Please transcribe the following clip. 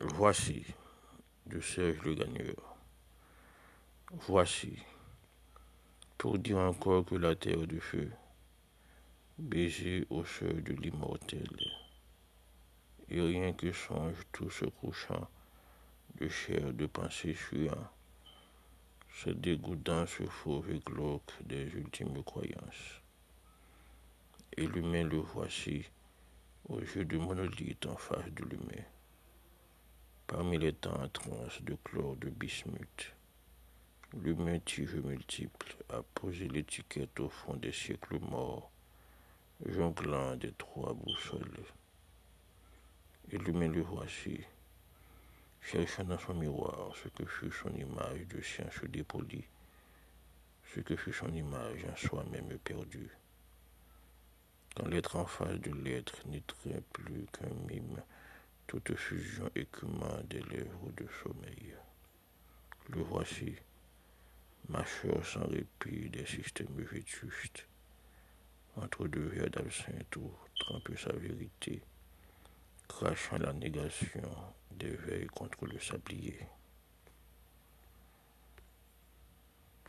Voici de Serge Le Gagneur. Voici pour dire encore que la terre de feu, baiser au seuil de l'immortel, et rien que songe tout ce couchant de chair, de pensée suant, se dégoûtant ce fauve glauque des ultimes croyances. Et l'humain le voici au jeu de monolithe en face de l'humain parmi les temps en de chlore de bismuth. L'humain tige multiple a posé l'étiquette au fond des siècles morts, jonglant des trois boussoles. Et l'humain le voici, cherchant dans son miroir ce que fut son image de science dépolie, ce que fut son image en soi-même perdu. Quand l'être en face de l'être n'était plus qu'un mime, toute fusion écumant des lèvres de sommeil. Le voici, mâcheur sans répit des systèmes vétustes, entre deux verres d'absinthe où trempe sa vérité, crachant la négation des veilles contre le sablier.